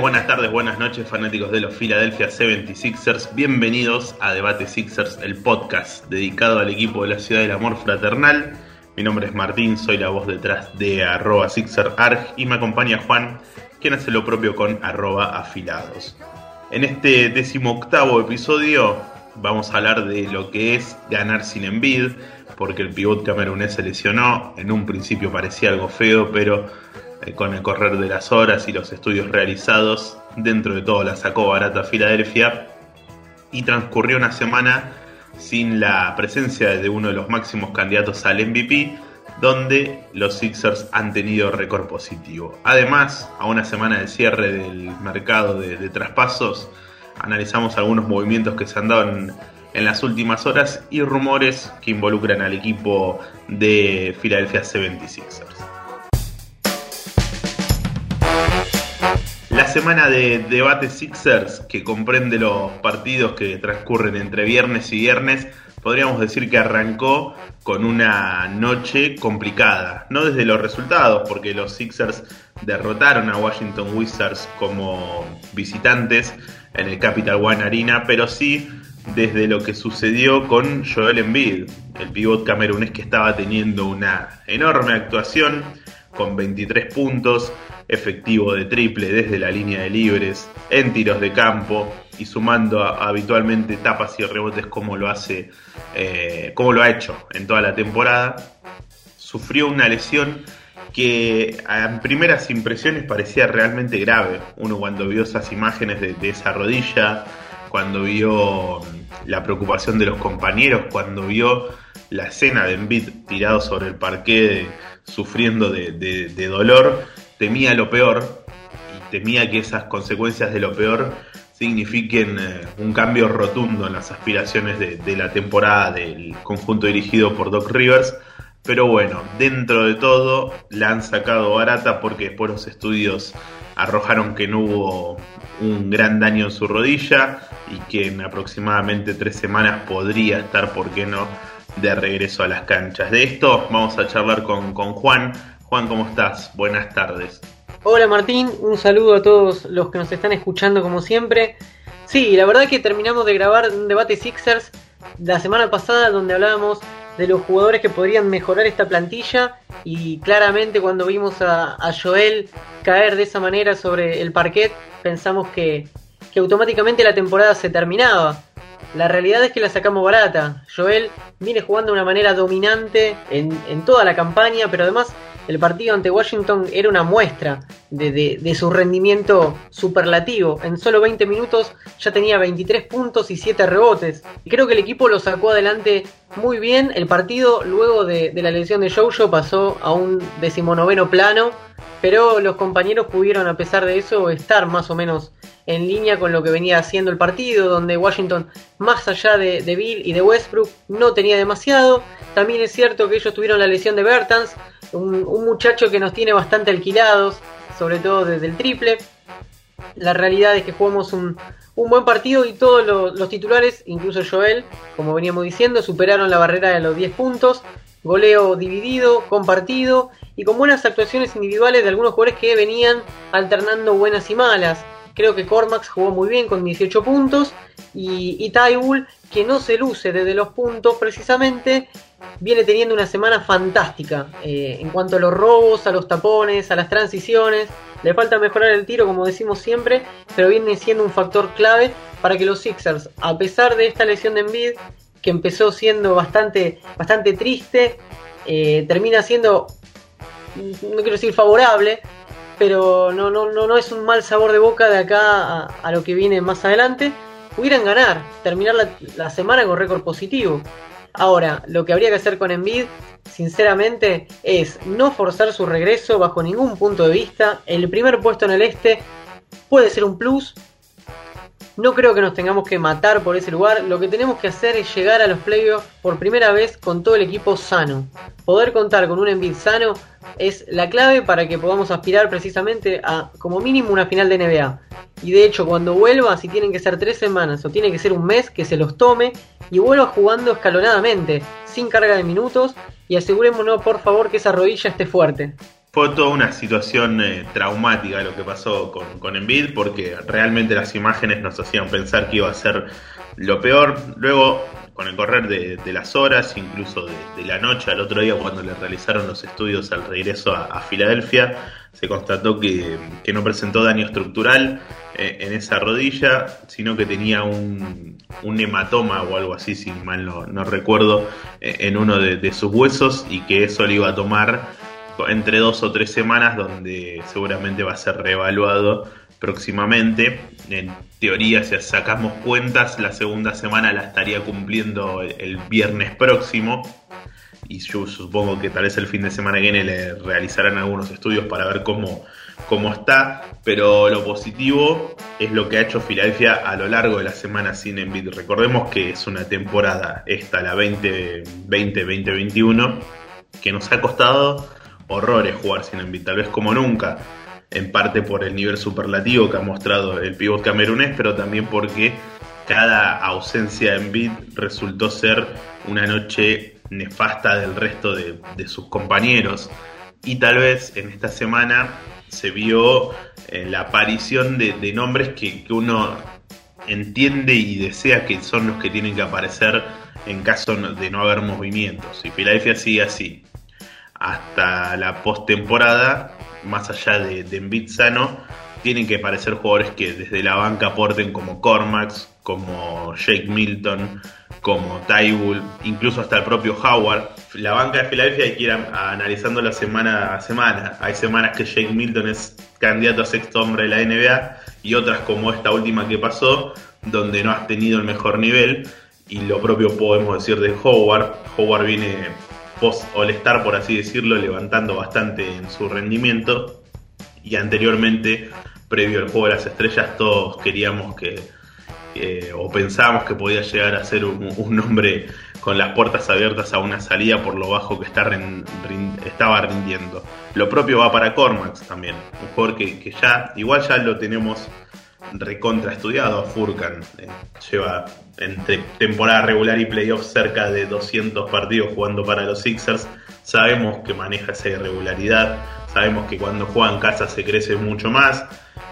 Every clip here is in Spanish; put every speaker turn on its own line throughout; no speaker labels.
buenas tardes, buenas noches, fanáticos de los Philadelphia 76ers. Bienvenidos a Debate Sixers, el podcast dedicado al equipo de la ciudad del amor fraternal. Mi nombre es Martín, soy la voz detrás de arroba SixerArg y me acompaña Juan, quien hace lo propio con arroba afilados. En este decimoctavo episodio vamos a hablar de lo que es ganar sin envid, porque el pivot camerunés se lesionó. En un principio parecía algo feo, pero con el correr de las horas y los estudios realizados, dentro de todo la sacó barata Filadelfia y transcurrió una semana sin la presencia de uno de los máximos candidatos al MVP, donde los Sixers han tenido récord positivo. Además, a una semana del cierre del mercado de, traspasos, analizamos algunos movimientos que se han dado en, en, las últimas horas y rumores que involucran al equipo de Philadelphia 76ers. La semana de debate Sixers, que comprende los partidos que transcurren entre viernes y viernes, podríamos decir que arrancó con una noche complicada. No desde los resultados, porque los Sixers derrotaron a Washington Wizards como visitantes en el Capital One Arena, pero sí desde lo que sucedió con Joel Embiid, el pivot camerunés que estaba teniendo una enorme actuación con 23 puntos, efectivo de triple desde la línea de libres, en tiros de campo y sumando habitualmente tapas y rebotes como lo hace, eh, como lo ha hecho en toda la temporada, sufrió una lesión que en primeras impresiones parecía realmente grave. Uno cuando vio esas imágenes de, esa rodilla, cuando vio la preocupación de los compañeros, cuando vio la escena de Embiid tirado sobre el parqué sufriendo de dolor, temía lo peor y temía que esas consecuencias de lo peor signifiquen eh, un cambio rotundo en las aspiraciones de, la temporada del conjunto dirigido por Doc Rivers. Pero bueno, dentro de todo la han sacado barata porque después los estudios arrojaron que no hubo un gran daño en su rodilla y que en aproximadamente tres semanas podría estar, ¿por qué no?, de regreso a las canchas. De esto vamos a charlar con, con Juan, Juan, ¿cómo estás? Buenas tardes.
Hola Martín, un saludo a todos los que nos están escuchando como siempre. Sí, la verdad que terminamos de grabar un debate Sixers la semana pasada donde hablábamos de los jugadores que podrían mejorar esta plantilla y claramente cuando vimos a, Joel caer de esa manera sobre el parquet pensamos que, que automáticamente la temporada se terminaba. La realidad es que la sacamos barata. Joel viene jugando de una manera dominante en, en toda la campaña, pero además el partido ante Washington era una muestra de, su rendimiento superlativo. En solo 20 minutos ya tenía 23 puntos y 7 rebotes. Y creo que el equipo lo sacó adelante muy bien. El partido, luego de, la lesión de Jojo, pasó a un decimonoveno plano. Pero los compañeros pudieron, a pesar de eso, estar más o menos en línea con lo que venía haciendo el partido, donde Washington, más allá de, de Bill y de Westbrook, no tenía demasiado. También es cierto que ellos tuvieron la lesión de Bertans, un, muchacho que nos tiene bastante alquilados, sobre todo desde el triple. La realidad es que jugamos un, buen partido y todos los, titulares, incluso Joel, como veníamos diciendo, superaron la barrera de los 10 puntos. Goleo dividido, compartido y con buenas actuaciones individuales de algunos jugadores que venían alternando buenas y malas. Creo que Cormax jugó muy bien con 18 puntos y, y que no se luce desde los puntos precisamente, viene teniendo una semana fantástica eh, en cuanto a los robos, a los tapones, a las transiciones. Le falta mejorar el tiro, como decimos siempre, pero viene siendo un factor clave para que los Sixers, a pesar de esta lesión de Embiid, que empezó siendo bastante, bastante triste, eh, termina siendo, no quiero decir favorable, pero no, no, no, no es un mal sabor de boca de acá a, lo que viene más adelante. Pudieran ganar, terminar la, semana con récord positivo. Ahora, lo que habría que hacer con Envid, sinceramente, es no forzar su regreso bajo ningún punto de vista. El primer puesto en el este puede ser un plus. No creo que nos tengamos que matar por ese lugar. Lo que tenemos que hacer es llegar a los playoffs por primera vez con todo el equipo sano. Poder contar con un Envid sano es la clave para que podamos aspirar precisamente a como mínimo una final de NBA. Y de hecho, cuando vuelva, si tienen que ser tres semanas o tiene que ser un mes, que se los tome y vuelva jugando escalonadamente, sin carga de minutos. Y asegurémonos, por favor, que esa rodilla esté fuerte.
Fue toda una situación eh, traumática lo que pasó con, con Embiid, porque realmente las imágenes nos hacían pensar que iba a ser lo peor. Luego, con el correr de, las horas, incluso de, la noche al otro día, cuando le realizaron los estudios al regreso a, Filadelfia, se constató que, no presentó daño estructural eh, en esa rodilla, sino que tenía un, hematoma o algo así, si mal no, recuerdo, eh, en uno de sus huesos y que eso le iba a tomar entre dos o tres semanas donde seguramente va a ser reevaluado próximamente. En teoría, si sacamos cuentas, la segunda semana la estaría cumpliendo el, viernes próximo. Y yo supongo que tal vez el fin de semana que viene le realizarán algunos estudios para ver cómo, cómo está. Pero lo positivo es lo que ha hecho Filadelfia a lo largo de la semana sin Embiid. Recordemos que es una temporada, esta, la 2020-2021, que nos ha costado horrores jugar sin Embiid, tal vez como nunca, en parte por el nivel superlativo que ha mostrado el pivot camerunés, pero también porque cada ausencia de Embiid resultó ser una noche nefasta del resto de, sus compañeros. Y tal vez en esta semana se vio eh, la aparición de, nombres que, uno entiende y desea que son los que tienen que aparecer en caso de no haber movimientos. Y Filadelfia sigue así hasta la postemporada, más allá de, de sano, tienen que parecer jugadores que desde la banca aporten como Cormax, como Jake Milton, como Tybull, incluso hasta el propio Howard. La banca de Filadelfia hay que ir analizándola semana a semana. Hay semanas que Jake Milton es candidato a sexto hombre de la NBA y otras como esta última que pasó, donde no has tenido el mejor nivel. Y lo propio podemos decir de Howard. Howard viene post All-Star, por así decirlo, levantando bastante en su rendimiento. Y anteriormente, previo al juego de las estrellas, todos queríamos que, o pensábamos que podía llegar a ser un, hombre con las puertas abiertas a una salida por lo bajo que está estaba rindiendo. Lo propio va para Cormax también, un jugador que, que ya, igual ya lo tenemos recontra estudiado Furkan. Eh, lleva entre temporada regular y playoffs cerca de 200 partidos jugando para los Sixers. Sabemos que maneja esa irregularidad, sabemos que cuando juega en casa se crece mucho más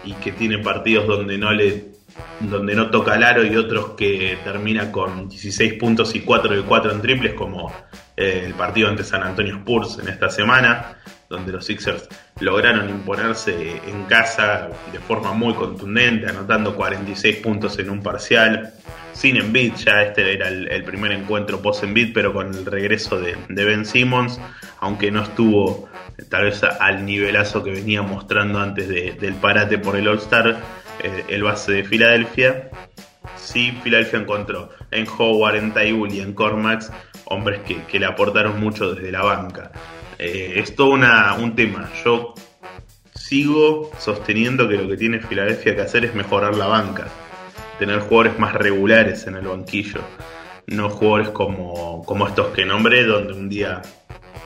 y que tiene partidos donde no le donde no toca el aro y otros que termina con 16 puntos y 4 de 4 en triples como eh, el partido ante San Antonio Spurs en esta semana donde los Sixers lograron imponerse en casa de forma muy contundente, anotando 46 puntos en un parcial, sin Embiid, ya este era el, primer encuentro post Embiid, pero con el regreso de, Ben Simmons, aunque no estuvo tal vez al nivelazo que venía mostrando antes del parate por el All-Star, eh, el base de Filadelfia. Sí, Filadelfia encontró en Howard, en Tybull y en Cormax hombres que le aportaron mucho desde la banca. Eh, es todo un tema. Yo sigo sosteniendo que lo que tiene Filadelfia que hacer es mejorar la banca, tener jugadores más regulares en el banquillo, no jugadores como, como estos que nombré, donde un día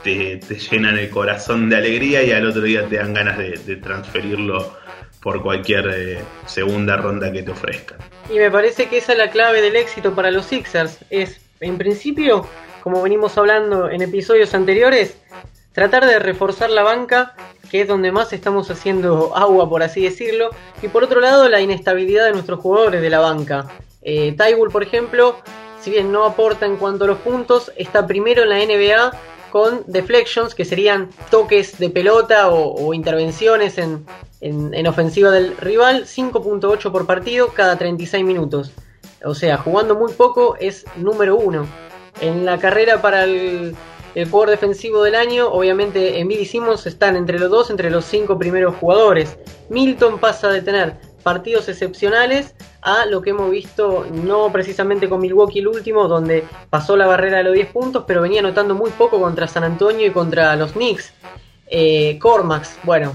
te, llenan el corazón de alegría y al otro día te dan ganas de, transferirlo por cualquier eh, segunda ronda que te ofrezcan.
Y me parece que esa es la clave del éxito para los Sixers. Es, en principio, como venimos hablando en episodios anteriores, tratar de reforzar la banca, que es donde más estamos haciendo agua, por así decirlo, y por otro lado la inestabilidad de nuestros jugadores de la banca. Eh, por ejemplo, si bien no aporta en cuanto a los puntos, está primero en la NBA con deflections, que serían toques de pelota o, intervenciones en, en, ofensiva del rival, 5.8 por partido cada 36 minutos. O sea, jugando muy poco es número uno. En la carrera para el el jugador defensivo del año, obviamente Embiid y Simmons están entre los dos, entre los cinco primeros jugadores. Milton pasa de tener partidos excepcionales a lo que hemos visto, no precisamente con Milwaukee el último, donde pasó la barrera de los 10 puntos, pero venía anotando muy poco contra San Antonio y contra los Knicks. Eh, Cormax, bueno,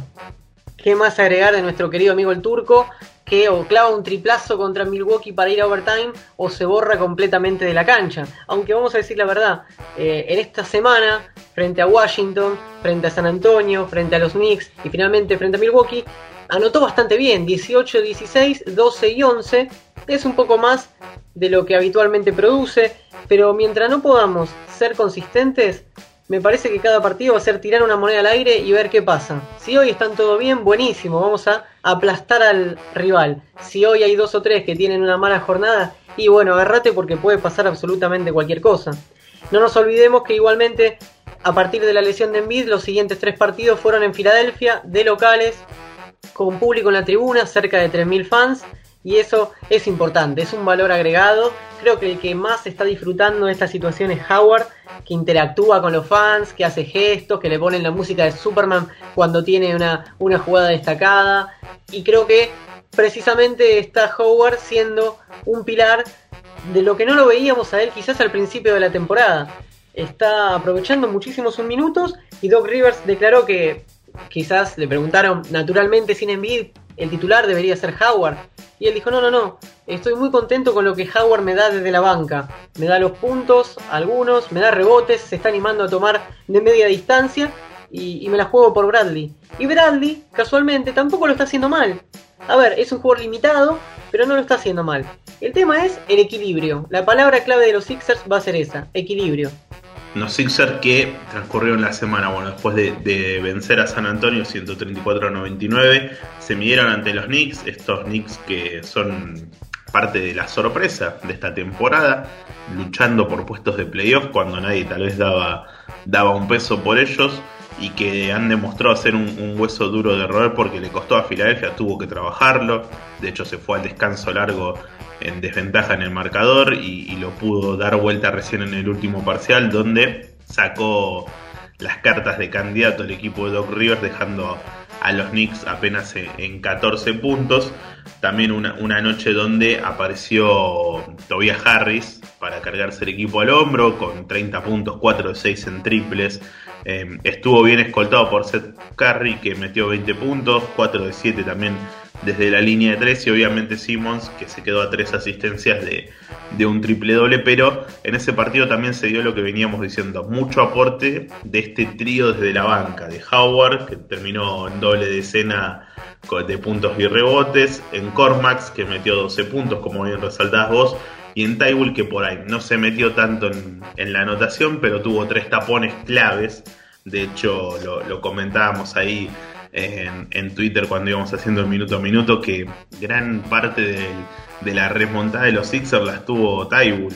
¿qué más agregar de nuestro querido amigo el turco? Que o clava un triplazo contra Milwaukee para ir a overtime o se borra completamente de la cancha. Aunque vamos a decir la verdad, eh, en esta semana, frente a Washington, frente a San Antonio, frente a los Knicks y finalmente frente a Milwaukee, anotó bastante bien, 18, 16, 12 y 11. Es un poco más de lo que habitualmente produce, pero mientras no podamos ser consistentes, me parece que cada partido va a ser tirar una moneda al aire y ver qué pasa. Si hoy están todo bien, buenísimo, vamos a aplastar al rival. Si hoy hay dos o tres que tienen una mala jornada, y bueno, agarrate porque puede pasar absolutamente cualquier cosa. No nos olvidemos que igualmente a partir de la lesión de Embiid, los siguientes tres partidos fueron en Filadelfia, de locales, con público en la tribuna, cerca de 3.000 fans, y eso es importante, es un valor agregado. Creo que el que más está disfrutando de esta situación es Howard, que interactúa con los fans, que hace gestos, que le ponen la música de Superman cuando tiene una, una jugada destacada. Y creo que precisamente está Howard siendo un pilar de lo que no lo veíamos a él quizás al principio de la temporada. Está aprovechando muchísimo sus minutos y Doc Rivers declaró que quizás le preguntaron naturalmente sin envidia el titular debería ser Howard. Y él dijo, no, no, no, estoy muy contento con lo que Howard me da desde la banca. Me da los puntos, algunos, me da rebotes, se está animando a tomar de media distancia y, me la juego por Bradley. Y Bradley, casualmente, tampoco lo está haciendo mal. A ver, es un jugador limitado, pero no lo está haciendo mal. El tema es el equilibrio. La palabra clave de los Sixers va a ser esa, equilibrio.
Los Sixers que transcurrieron la semana, bueno, después de, vencer a San Antonio 134 a 99, se midieron ante los Knicks, estos Knicks que son parte de la sorpresa de esta temporada, luchando por puestos de playoff cuando nadie tal vez daba, daba un peso por ellos y que han demostrado ser un, hueso duro de roer porque le costó a Filadelfia, tuvo que trabajarlo, de hecho se fue al descanso largo en desventaja en el marcador y, lo pudo dar vuelta recién en el último parcial donde sacó las cartas de candidato al equipo de Doc Rivers dejando a los Knicks apenas en 14 puntos. También una, una, noche donde apareció Tobias Harris para cargarse el equipo al hombro con 30 puntos, 4 de 6 en triples. Em, estuvo bien escoltado por Seth Curry que metió 20 puntos, 4 de 7 también desde la línea de 3 y obviamente Simmons que se quedó a 3 asistencias de, un triple doble, pero en ese partido también se dio lo que veníamos diciendo, mucho aporte de este trío desde la banca, de Howard que terminó en doble decena de puntos y rebotes, en Cormax que metió 12 puntos como bien resaltás vos, y en Tywell que por ahí no se metió tanto en, la anotación, pero tuvo tres tapones claves, de hecho lo comentábamos ahí en, Twitter cuando íbamos haciendo el minuto a minuto que gran parte de, la remontada de los Sixers la estuvo Tybull,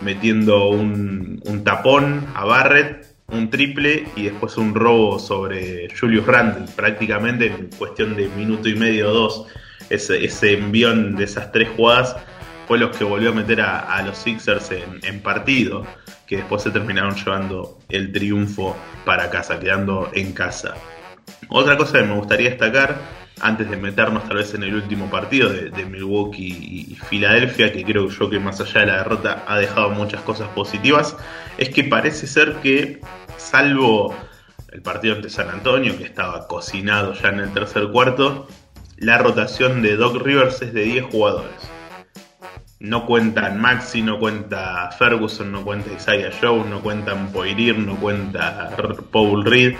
metiendo un, tapón a Barrett, un triple y después un robo sobre Julius Randle, prácticamente en cuestión de minuto y medio o dos. Ese envión de esas tres jugadas fue los que volvió a meter a, los Sixers en, en, partido, que después se terminaron llevando el triunfo para casa, quedando en casa. Otra cosa que me gustaría destacar, antes de meternos tal vez en el último partido de, Milwaukee y Filadelfia, que creo yo que más allá de la derrota ha dejado muchas cosas positivas, es que parece ser que, salvo el partido ante San Antonio, que estaba cocinado ya en el tercer cuarto, la rotación de Doc Rivers es de 10 jugadores. No cuentan Maxi, no cuenta Ferguson, no cuenta Isaiah Jones, no cuentan Poirier, no cuenta Paul Reed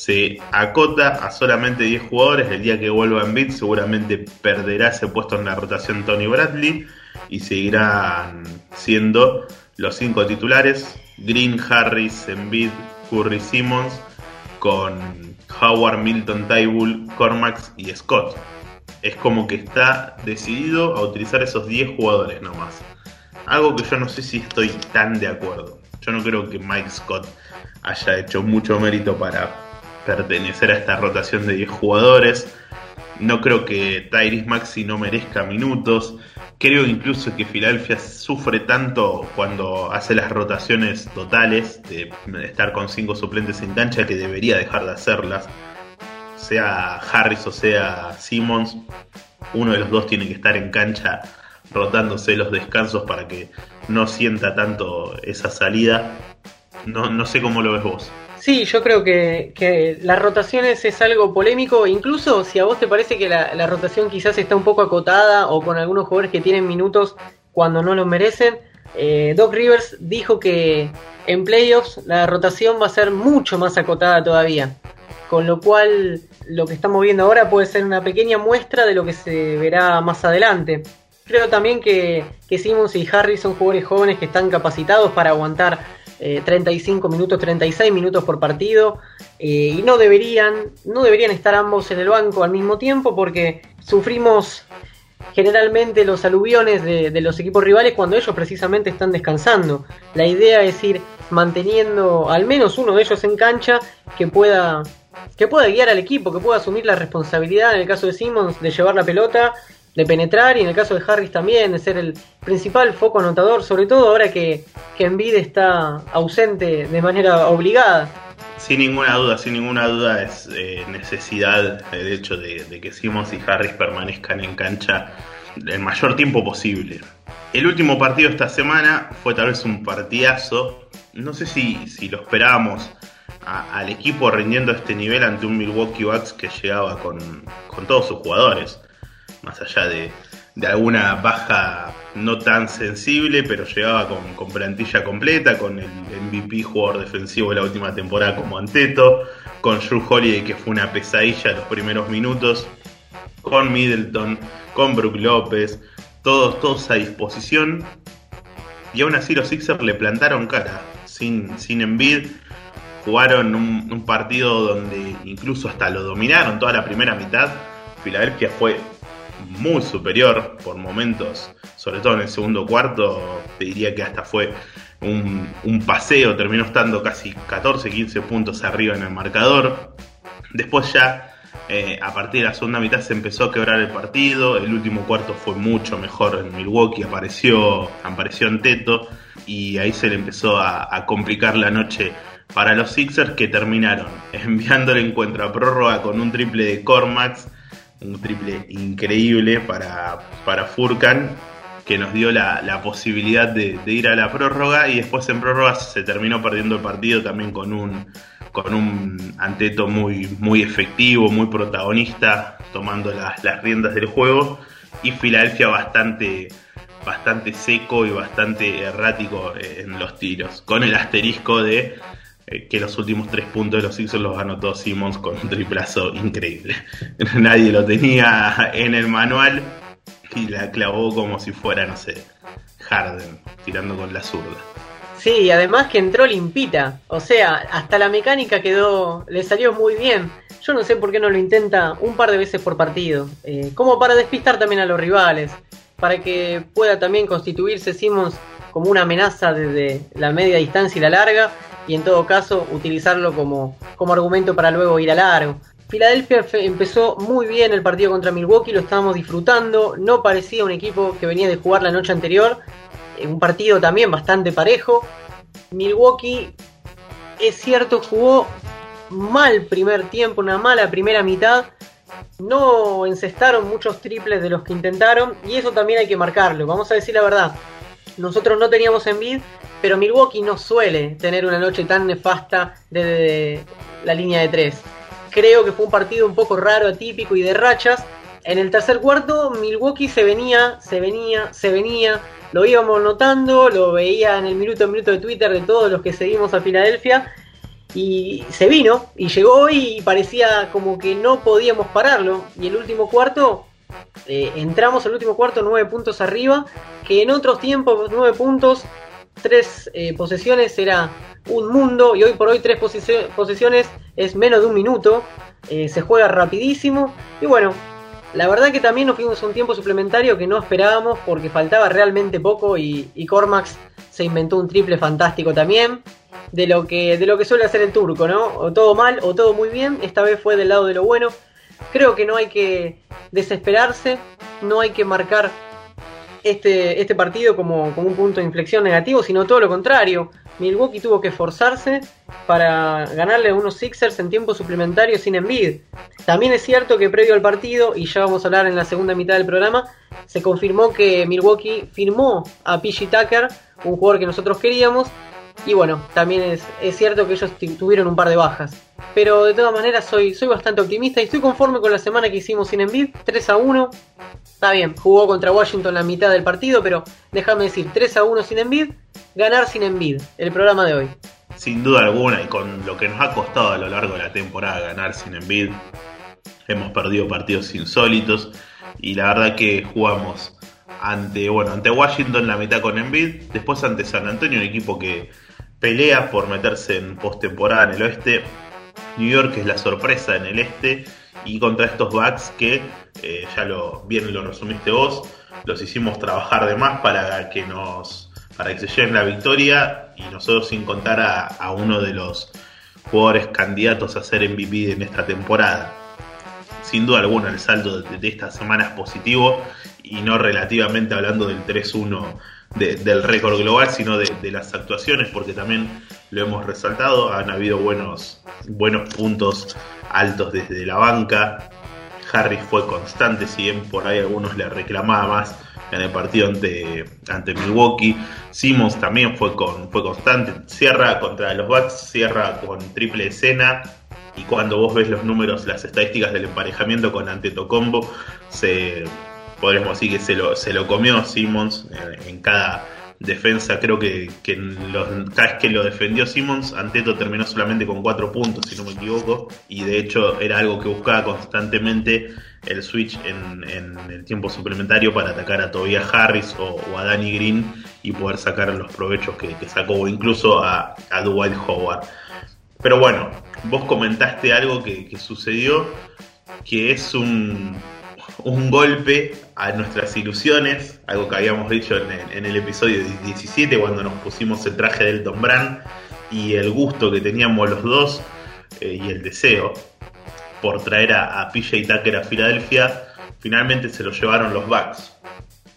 se acota a solamente 10 jugadores. El día que vuelva en bit seguramente perderá ese puesto en la rotación Tony Bradley y seguirán siendo los 5 titulares. Green, Harris, Embiid, Curry, Simmons con Howard, Milton, Tybull, Cormax y Scott. Es como que está decidido a utilizar esos 10 jugadores nomás. Algo que yo no sé si estoy tan de acuerdo. Yo no creo que Mike Scott haya hecho mucho mérito para pertenecer a esta rotación de 10 jugadores. No creo que Tyrese Maxi no merezca minutos. Creo incluso que Filadelfia sufre tanto cuando hace las rotaciones totales de estar con 5 suplentes en cancha que debería dejar de hacerlas. Sea Harris o sea Simmons, uno de los dos tiene que estar en cancha rotándose los descansos para que no sienta tanto esa salida. No, no sé cómo lo ves vos.
Sí, yo creo que, que, las rotaciones es algo polémico, incluso si a vos te parece que la, rotación quizás está un poco acotada o con algunos jugadores que tienen minutos cuando no los merecen. Eh, Doc Rivers dijo que en playoffs la rotación va a ser mucho más acotada todavía, con lo cual lo que estamos viendo ahora puede ser una pequeña muestra de lo que se verá más adelante. Creo también que, que Simmons y Harris son jugadores jóvenes que están capacitados para aguantar 35 eh, minutos, 36 minutos por partido eh, y no deberían, no deberían estar ambos en el banco al mismo tiempo porque sufrimos generalmente los aluviones de, de, los equipos rivales cuando ellos precisamente están descansando. La idea es ir manteniendo al menos uno de ellos en cancha que pueda que pueda guiar al equipo, que pueda asumir la responsabilidad en el caso de Simmons de llevar la pelota de penetrar y en el caso de Harris también de ser el principal foco anotador, sobre todo ahora que, que está ausente de manera obligada.
Sin ninguna duda, sin ninguna duda es eh, necesidad el hecho de, que Simmons y Harris permanezcan en cancha el mayor tiempo posible. El último partido esta semana fue tal vez un partidazo. No sé si, si lo esperábamos al equipo rindiendo este nivel ante un Milwaukee Bucks que llegaba con, con todos sus jugadores más allá de, alguna baja no tan sensible, pero llegaba con, plantilla completa, con el MVP jugador defensivo de la última temporada como Anteto, con Drew Holiday que fue una pesadilla los primeros minutos, con Middleton, con Brook López, todos, todos a disposición. Y aún así los Sixers le plantaron cara, sin, sin. Jugaron un, partido donde incluso hasta lo dominaron toda la primera mitad. Filadelfia fue muy superior por momentos, sobre todo en el segundo cuarto, te diría que hasta fue un, paseo, terminó estando casi 14, 15 puntos arriba en el marcador. Después ya, eh, a partir de la segunda mitad se empezó a quebrar el partido, el último cuarto fue mucho mejor en Milwaukee, apareció, apareció en Teto y ahí se le empezó a complicar la noche para los Sixers que terminaron enviando el encuentro a prórroga con un triple de Cormax un triple increíble para, para Furkan, que nos dio la, posibilidad de, ir a la prórroga y después en prórroga se terminó perdiendo el partido también con un con un Anteto muy, muy efectivo, muy protagonista, tomando las, las riendas del juego, y Filadelfia bastante, bastante seco y bastante errático en los tiros, con el asterisco de eh, que los últimos tres puntos de los Sixers los anotó Simmons con un triplazo increíble. Nadie lo tenía en el manual y la clavó como si fuera, no sé, Harden, tirando con la zurda.
Sí, y además que entró limpita. O sea, hasta la mecánica quedó. le salió muy bien. Yo no sé por qué no lo intenta un par de veces por partido. Eh, como para despistar también a los rivales. Para que pueda también constituirse Simmons como una amenaza desde la media distancia y la larga y en todo caso utilizarlo como, como argumento para luego ir a largo. Filadelfia empezó muy bien el partido contra Milwaukee, lo estábamos disfrutando, no parecía un equipo que venía de jugar la noche anterior, eh, un partido también bastante parejo. Milwaukee, es cierto, jugó mal primer tiempo, una mala primera mitad, no encestaron muchos triples de los que intentaron y eso también hay que marcarlo, vamos a decir la verdad. Nosotros no teníamos envid, pero Milwaukee no suele tener una noche tan nefasta desde la línea de tres. Creo que fue un partido un poco raro, atípico y de rachas. En el tercer cuarto, Milwaukee se venía, se venía, se venía. Lo íbamos notando, lo veía en el minuto a minuto de Twitter de todos los que seguimos a Filadelfia. Y se vino, y llegó y parecía como que no podíamos pararlo. Y el último cuarto, eh, entramos al último cuarto nueve puntos arriba, que en otros tiempos nueve puntos tres eh, posesiones era un mundo y hoy por hoy tres posesiones es menos de un minuto, eh, se juega rapidísimo y bueno, la verdad que también nos fuimos un tiempo suplementario que no esperábamos porque faltaba realmente poco y, y, Cormax se inventó un triple fantástico también. De lo, que, de lo que suele hacer el turco, ¿no? O todo mal o todo muy bien. Esta vez fue del lado de lo bueno. Creo que no hay que desesperarse, no hay que marcar este, este partido como, un punto de inflexión negativo, sino todo lo contrario. Milwaukee tuvo que esforzarse para ganarle a unos Sixers en tiempo suplementario sin envid. También es cierto que previo al partido, y ya vamos a hablar en la segunda mitad del programa, se confirmó que Milwaukee firmó a PG Tucker, un jugador que nosotros queríamos, y bueno, también es, es cierto que ellos tuvieron un par de bajas. Pero de todas maneras soy, soy bastante optimista y estoy conforme con la semana que hicimos sin Envid, 3 a 1. Está bien, jugó contra Washington la mitad del partido, pero déjame decir, 3 a 1 sin Envid, ganar sin Envid, el programa de hoy.
Sin duda alguna, y con lo que nos ha costado a lo largo de la temporada ganar sin Envid, hemos perdido partidos insólitos y la verdad que jugamos ante, bueno, ante Washington la mitad con Envid, después ante San Antonio, un equipo que pelea por meterse en postemporada en el oeste. New York es la sorpresa en el este y contra estos Bucks que eh, ya lo bien lo resumiste vos, los hicimos trabajar de más para que nos para que se lleven la victoria y nosotros sin contar a, uno de los jugadores candidatos a ser MVP en esta temporada. Sin duda alguna el saldo de, esta semana es positivo y no relativamente hablando del 3-1 del récord global, sino de, las actuaciones, porque también lo hemos resaltado, han habido buenos, buenos puntos altos desde la banca. Harris fue constante, si bien por ahí algunos le reclamaba más en el partido ante, ante Milwaukee. Simmons también fue, con, fue constante. Cierra contra los Bucks, cierra con triple escena. Y cuando vos ves los números, las estadísticas del emparejamiento con Antetokounmpo, se, podríamos decir que se lo, se lo comió Simmons en cada defensa, creo que, que los, cada que lo defendió Simmons, Anteto terminó solamente con cuatro puntos, si no me equivoco, y de hecho era algo que buscaba constantemente el switch en, el tiempo suplementario para atacar a Tobias Harris o, a Danny Green y poder sacar los provechos que, sacó, o incluso a, a Dwight Howard. Pero bueno, vos comentaste algo que sucedió, que es un, un golpe a nuestras ilusiones, algo que habíamos dicho en el, episodio 17 cuando nos pusimos el traje del Tom Brand y el gusto que teníamos los dos eh, y el deseo por traer a, PJ Tucker a Filadelfia, finalmente se lo llevaron los Bucks.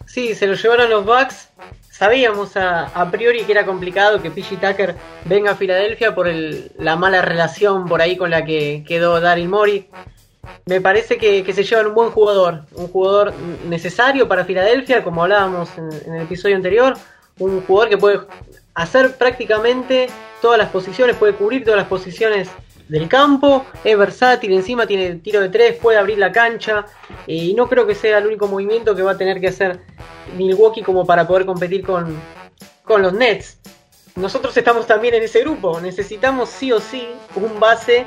Sí, se lo llevaron los Bucks. Sabíamos a, priori que era complicado que PJ Tucker venga a Filadelfia por la mala relación por ahí con la que quedó Daryl Mori me parece que, se llevan un buen jugador, un jugador necesario para Filadelfia, como hablábamos en, el episodio anterior, un jugador que puede hacer prácticamente todas las posiciones, puede cubrir todas las posiciones del campo, es versátil, encima tiene tiro de tres, puede abrir la cancha y no creo que sea el único movimiento que va a tener que hacer Milwaukee como para poder competir con, con los Nets. Nosotros estamos también en ese grupo, necesitamos sí o sí un base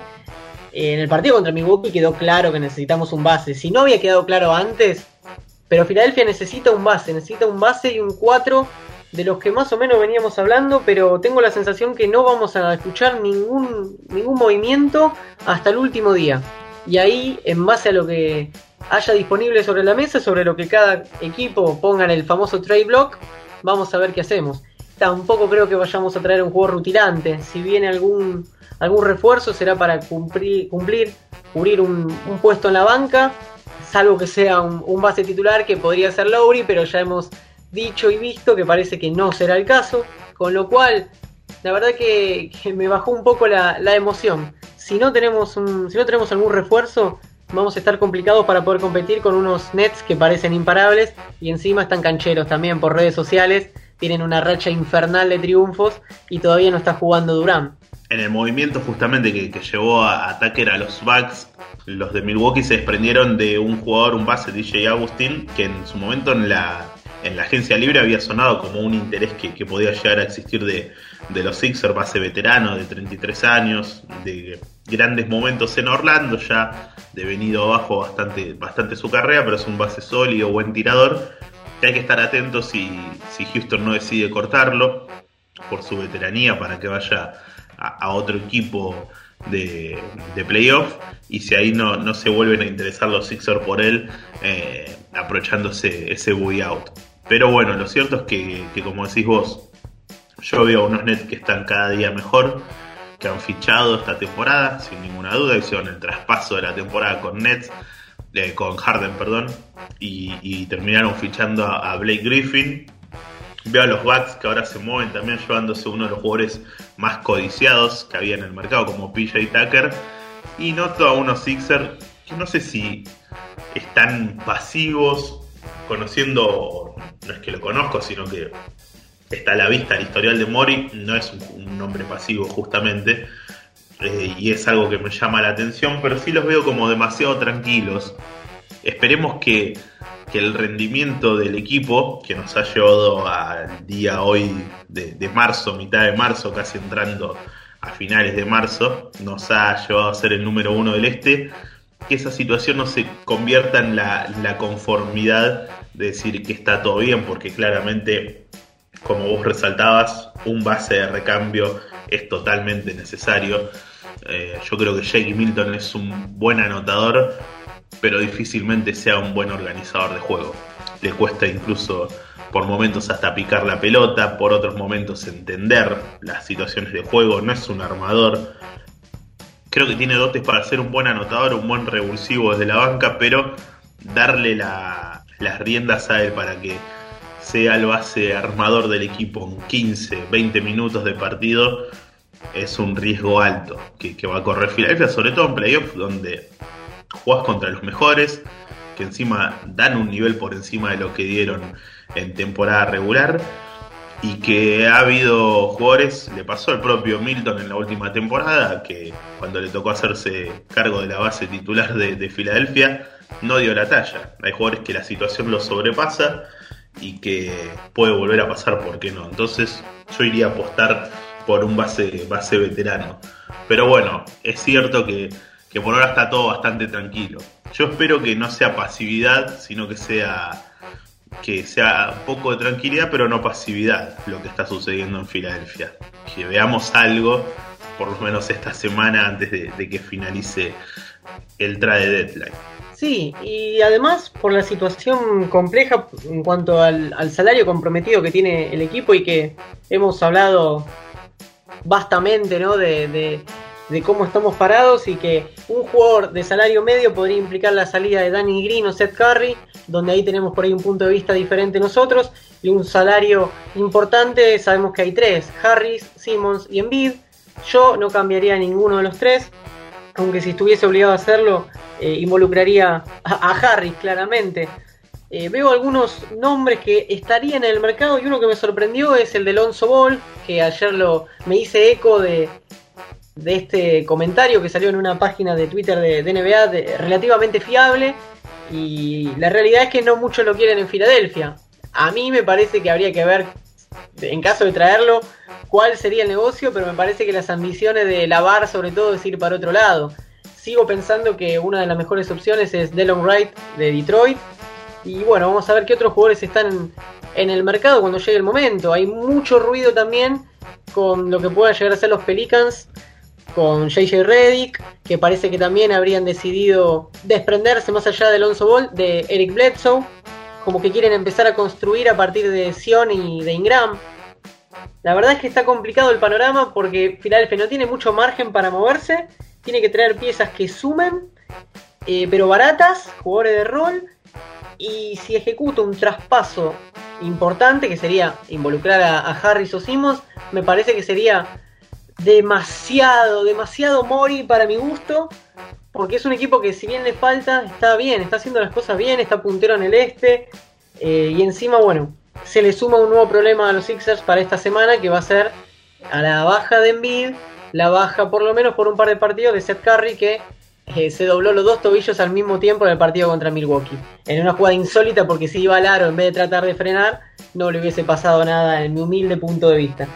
en el partido contra Milwaukee quedó claro que necesitamos un base. Si no había quedado claro antes, pero Filadelfia necesita un base, necesita un base y un 4 de los que más o menos veníamos hablando, pero tengo la sensación que no vamos a escuchar ningún, ningún movimiento hasta el último día. Y ahí, en base a lo que haya disponible sobre la mesa, sobre lo que cada equipo ponga en el famoso trade block, vamos a ver qué hacemos. Tampoco creo que vayamos a traer un juego rutilante. Si viene algún algún refuerzo será para cumplir, cumplir cubrir un, puesto en la banca, salvo que sea un, base titular que podría ser Lowry, pero ya hemos dicho y visto que parece que no será el caso, con lo cual la verdad que, me bajó un poco la, emoción. Si no, tenemos un, si no tenemos algún refuerzo, vamos a estar complicados para poder competir con unos Nets que parecen imparables y encima están cancheros también por redes sociales, tienen una racha infernal de triunfos y todavía no está jugando Durán.
En el movimiento justamente que, llevó a, Tucker a los Bucks, los de Milwaukee se desprendieron de un jugador, un base, DJ Agustin, que en su momento en la, en la agencia libre había sonado como un interés que, podía llegar a existir de, los Sixers, base veterano de 33 años, de grandes momentos en Orlando, ya de venido abajo bastante, bastante su carrera, pero es un base sólido, buen tirador, que hay que estar atentos si, si Houston no decide cortarlo por su veteranía para que vaya a, otro equipo de, de, playoff y si ahí no, no, se vuelven a interesar los Sixers por él, eh, aprovechándose ese buy out. Pero bueno, lo cierto es que, como decís vos, yo veo unos Nets que están cada día mejor, que han fichado esta temporada, sin ninguna duda, hicieron el traspaso de la temporada con Nets, eh, con Harden, perdón, y, terminaron fichando a Blake Griffin, Veo a los Bucks que ahora se mueven también llevándose uno de los jugadores más codiciados que había en el mercado como PJ Tucker. Y noto a unos Sixers que no sé si están pasivos, conociendo, no es que lo conozco, sino que está a la vista el historial de Mori, no es un, hombre pasivo justamente. Eh, y es algo que me llama la atención, pero sí los veo como demasiado tranquilos. Esperemos que que el rendimiento del equipo, que nos ha llevado al día hoy de, marzo, mitad de marzo, casi entrando a finales de marzo, nos ha llevado a ser el número uno del este, que esa situación no se convierta en la, conformidad de decir que está todo bien, porque claramente como vos resaltabas, un base de recambio es totalmente necesario. Eh, yo creo que Jake Milton es un buen anotador, pero difícilmente sea un buen organizador de juego. Le cuesta incluso por momentos hasta picar la pelota, por otros momentos entender las situaciones de juego, no es un armador. Creo que tiene dotes para ser un buen anotador, un buen revulsivo desde la banca, pero darle las riendas a él para que sea el base armador del equipo en 15, 20 minutos de partido, es un riesgo alto que, va a correr Filadelfia, sobre todo en playoffs donde jugás contra los mejores, que encima dan un nivel por encima de lo que dieron en temporada regular y que ha habido jugadores, le pasó al propio Milton en la última temporada, que cuando le tocó hacerse cargo de la base titular de, Filadelfia, no dio la talla. Hay jugadores que la situación los sobrepasa y que puede volver a pasar, ¿por qué no? Entonces yo iría a apostar por un base, base veterano. Pero bueno, es cierto que, que por ahora está todo bastante tranquilo. Yo espero que no sea pasividad, sino que sea que sea poco de tranquilidad, pero no pasividad lo que está sucediendo en Filadelfia. Que veamos algo, por lo menos esta semana, antes de, que finalice el trade deadline.
Sí, y además por la situación compleja en cuanto al, salario comprometido que tiene el equipo y que hemos hablado vastamente ¿no? de, de cómo estamos parados y que un jugador de salario medio podría implicar la salida de Danny Green o Seth Curry, donde ahí tenemos por ahí un punto de vista diferente nosotros, y un salario importante, sabemos que hay tres, Harris, Simmons y Embiid. Yo no cambiaría ninguno de los tres, aunque si estuviese obligado a hacerlo, eh, involucraría a, Harris claramente. Eh, veo algunos nombres que estarían en el mercado y uno que me sorprendió es el de Alonso Ball, que ayer lo, me hice eco de, de este comentario que salió en una página de Twitter de, NBA relativamente fiable y la realidad es que no muchos lo quieren en Filadelfia. A mí me parece que habría que ver, en caso de traerlo, cuál sería el negocio, pero me parece que las ambiciones de Lavar sobre todo es ir para otro lado. Sigo pensando que una de las mejores opciones es Delon Wright de Detroit. Y bueno, vamos a ver qué otros jugadores están en el mercado cuando llegue el momento. Hay mucho ruido también con lo que puedan llegar a ser los Pelicans con JJ Reddick, que parece que también habrían decidido desprenderse más allá de Alonso Ball de Eric Bledsoe, como que quieren empezar a construir a partir de Sion y de Ingram. La verdad es que está complicado el panorama porque Philadelphia no tiene mucho margen para moverse, tiene que traer piezas que sumen, eh, pero baratas, jugadores de rol, y si ejecuta un traspaso importante, que sería involucrar a, a Harris o Simmons, me parece que sería demasiado, demasiado Mori para mi gusto. Porque es un equipo que si bien le falta, está bien, está haciendo las cosas bien, está puntero en el este. Eh, y encima, bueno, se le suma un nuevo problema a los Sixers para esta semana que va a ser a la baja de Embiid, la baja por lo menos por un par de partidos de Seth Curry que eh, se dobló los dos tobillos al mismo tiempo en el partido contra Milwaukee. En una jugada insólita porque si iba al aro en vez de tratar de frenar, no le hubiese pasado nada en mi humilde punto de vista.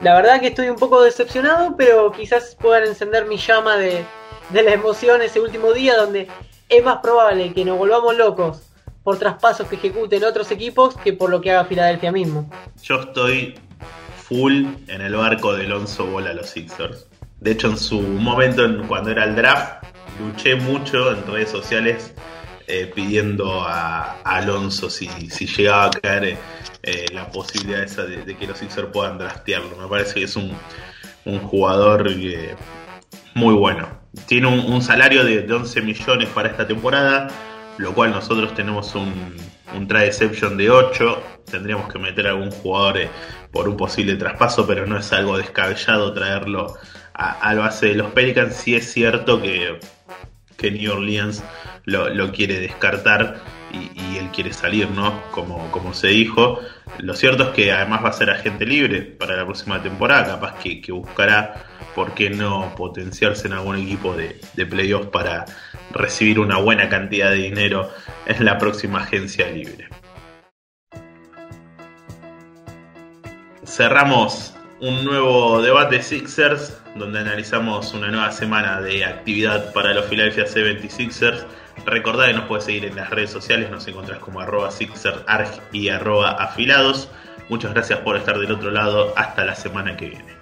La verdad que estoy un poco decepcionado, pero quizás puedan encender mi llama de, la emoción ese último día donde es más probable que nos volvamos locos por traspasos que ejecuten otros equipos que por lo que haga Filadelfia mismo.
Yo estoy full en el barco de Alonso Bola a los Sixers. De hecho, en su momento, cuando era el draft, luché mucho en redes sociales eh, pidiendo a, Alonso si, si, llegaba a caer eh, la posibilidad esa de, que los Sixers puedan draftearlo. Me parece que es un, jugador eh, muy bueno. Tiene un, salario de, 11 millones para esta temporada, lo cual nosotros tenemos un, un trade exception de 8. Tendríamos que meter a algún jugador por un posible traspaso, pero no es algo descabellado traerlo al base de los Pelicans. Si es cierto que, que New Orleans lo, quiere descartar y, él quiere salir, ¿no? Como, como se dijo. Lo cierto es que además va a ser agente libre para la próxima temporada, capaz que, buscará, ¿por qué no potenciarse en algún equipo de, de playoffs para recibir una buena cantidad de dinero en la próxima agencia libre? Cerramos un nuevo debate Sixers, donde analizamos una nueva semana de actividad para los Philadelphia 76ers Recordad que nos puedes seguir en las redes sociales, nos encontrás como arroba sixerarg y arroba afilados. Muchas gracias por estar del otro lado. Hasta la semana que viene.